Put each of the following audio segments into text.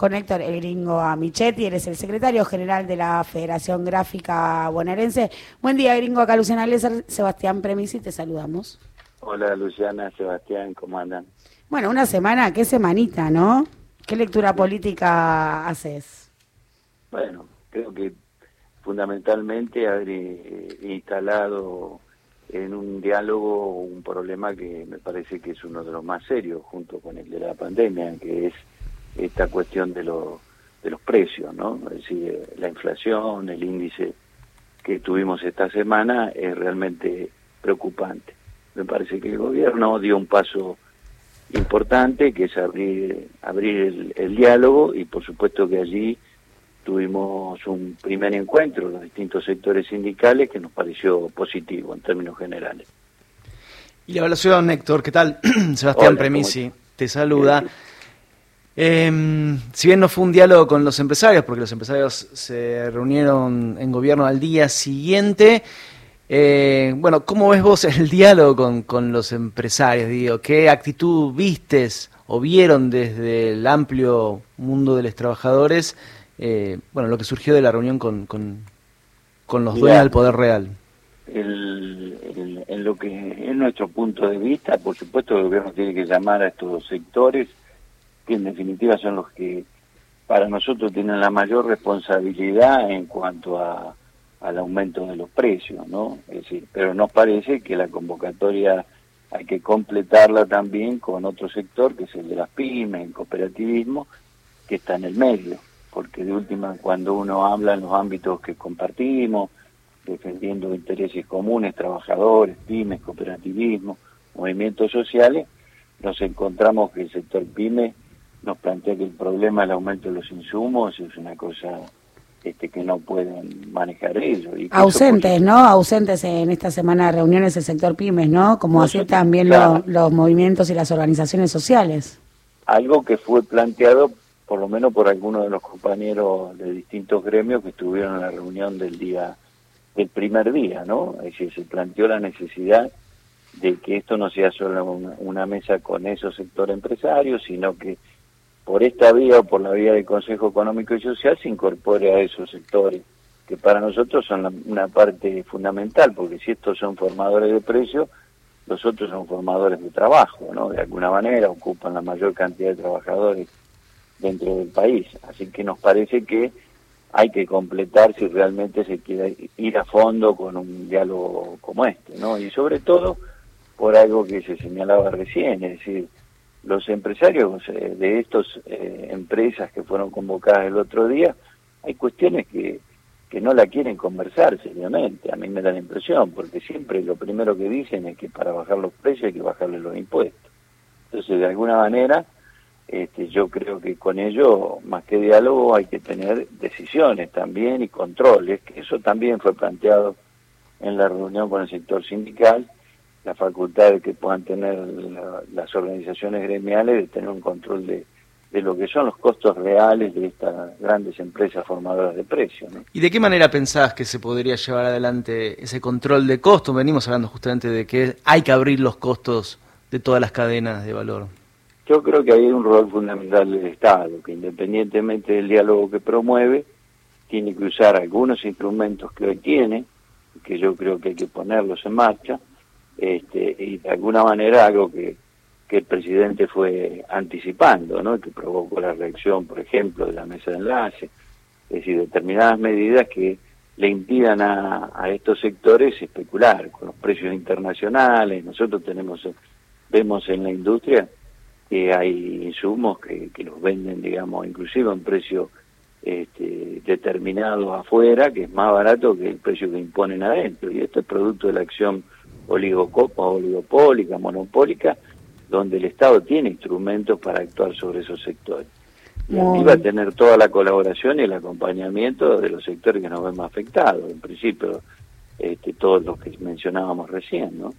con Héctor El Gringo Amichetti, eres el secretario general de la Federación Gráfica Bonaerense. Buen día, Gringo, acá Luciana Leser, Sebastián Premisi, te saludamos. Hola, Luciana, Sebastián, ¿cómo andan? Bueno, una semana, qué semanita, ¿no? ¿Qué lectura política haces? Bueno, creo que fundamentalmente haber eh, instalado en un diálogo un problema que me parece que es uno de los más serios junto con el de la pandemia, que es esta cuestión de, de los precios, ¿no? Es decir, la inflación, el índice que tuvimos esta semana es realmente preocupante. Me parece que el gobierno dio un paso importante, que es abrir, abrir el, diálogo y por supuesto que allí tuvimos un primer encuentro los distintos sectores sindicales que nos pareció positivo en términos generales. Y la evaluación, Héctor, ¿qué tal? Sebastián Premisi te saluda. Em, si bien no fue un diálogo con los empresarios, porque los empresarios se reunieron en gobierno al día siguiente, eh, bueno, ¿cómo ves vos el diálogo con, con, los empresarios? Digo, ¿Qué actitud vistes o vieron desde el amplio mundo de los trabajadores? Eh, bueno, lo que surgió de la reunión con, con, los dueños del poder real. en lo que es nuestro punto de vista, por supuesto el gobierno tiene que llamar a estos sectores, que en definitiva son los que para nosotros tienen la mayor responsabilidad en cuanto a al aumento de los precios, ¿no? Es decir, pero nos parece que la convocatoria hay que completarla también con otro sector, que es el de las pymes, el cooperativismo, que está en el medio, porque de última, cuando uno habla en los ámbitos que compartimos, defendiendo intereses comunes, trabajadores, pymes, cooperativismo, movimientos sociales, nos encontramos que el sector pyme nos plantea que el problema del aumento de los insumos es una cosa este, que no pueden manejar ellos. Ausentes, ¿no? Ausentes en esta semana de reuniones del sector pymes, ¿no? Como así también los movimientos y las organizaciones sociales. Algo que fue planteado por lo menos por algunos de los compañeros de distintos gremios que estuvieron en la reunión del día del primer día, ¿no? Es decir, se planteó la necesidad de que esto no sea solo una mesa con esos sectores empresarios, sino que por esta vía o por la vía del Consejo Económico y Social se incorpore a esos sectores, que para nosotros son una parte fundamental, porque si estos son formadores de precios, los otros son formadores de trabajo, ¿no? De alguna manera ocupan la mayor cantidad de trabajadores dentro del país. Así que nos parece que hay que completar si realmente se quiere ir a fondo con un diálogo como este, ¿no? Y sobre todo por algo que se señalaba recién, es decir, los empresarios eh, de estas eh, empresas que fueron convocadas el otro día, hay cuestiones que, que no la quieren conversar seriamente, a mí me da la impresión, porque siempre lo primero que dicen es que para bajar los precios hay que bajarle los impuestos. Entonces, de alguna manera, este, yo creo que con ello, más que diálogo, hay que tener decisiones también y controles, que eso también fue planteado en la reunión con el sector sindical, la facultad de que puedan tener las organizaciones gremiales de tener un control de, de lo que son los costos reales de estas grandes empresas formadoras de precios. ¿Y de qué manera pensás que se podría llevar adelante ese control de costos? Venimos hablando justamente de que hay que abrir los costos de todas las cadenas de valor. Yo creo que hay un rol fundamental del Estado, que independientemente del diálogo que promueve, tiene que usar algunos instrumentos que hoy tiene, que yo creo que hay que ponerlos en marcha, este, y de alguna manera algo que, que el presidente fue anticipando, ¿no? que provocó la reacción, por ejemplo, de la mesa de enlace, es decir, determinadas medidas que le impidan a, a estos sectores especular con los precios internacionales. Nosotros tenemos, vemos en la industria que hay insumos que, que los venden, digamos, inclusive a un precio este, determinado afuera, que es más barato que el precio que imponen adentro. Y esto es producto de la acción oligocopa, oligopólica, monopólica, donde el Estado tiene instrumentos para actuar sobre esos sectores. Y aquí va a tener toda la colaboración y el acompañamiento de los sectores que nos ven más afectados, en principio este, todos los que mencionábamos recién, ¿no?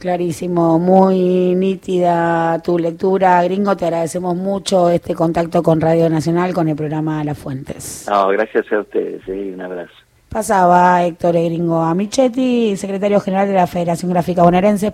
Clarísimo, muy nítida tu lectura, gringo. Te agradecemos mucho este contacto con Radio Nacional, con el programa Las Fuentes. No, gracias a ustedes, ¿eh? un abrazo. Pasaba Héctor Gringo Amichetti, secretario general de la Federación Gráfica Bonaerense.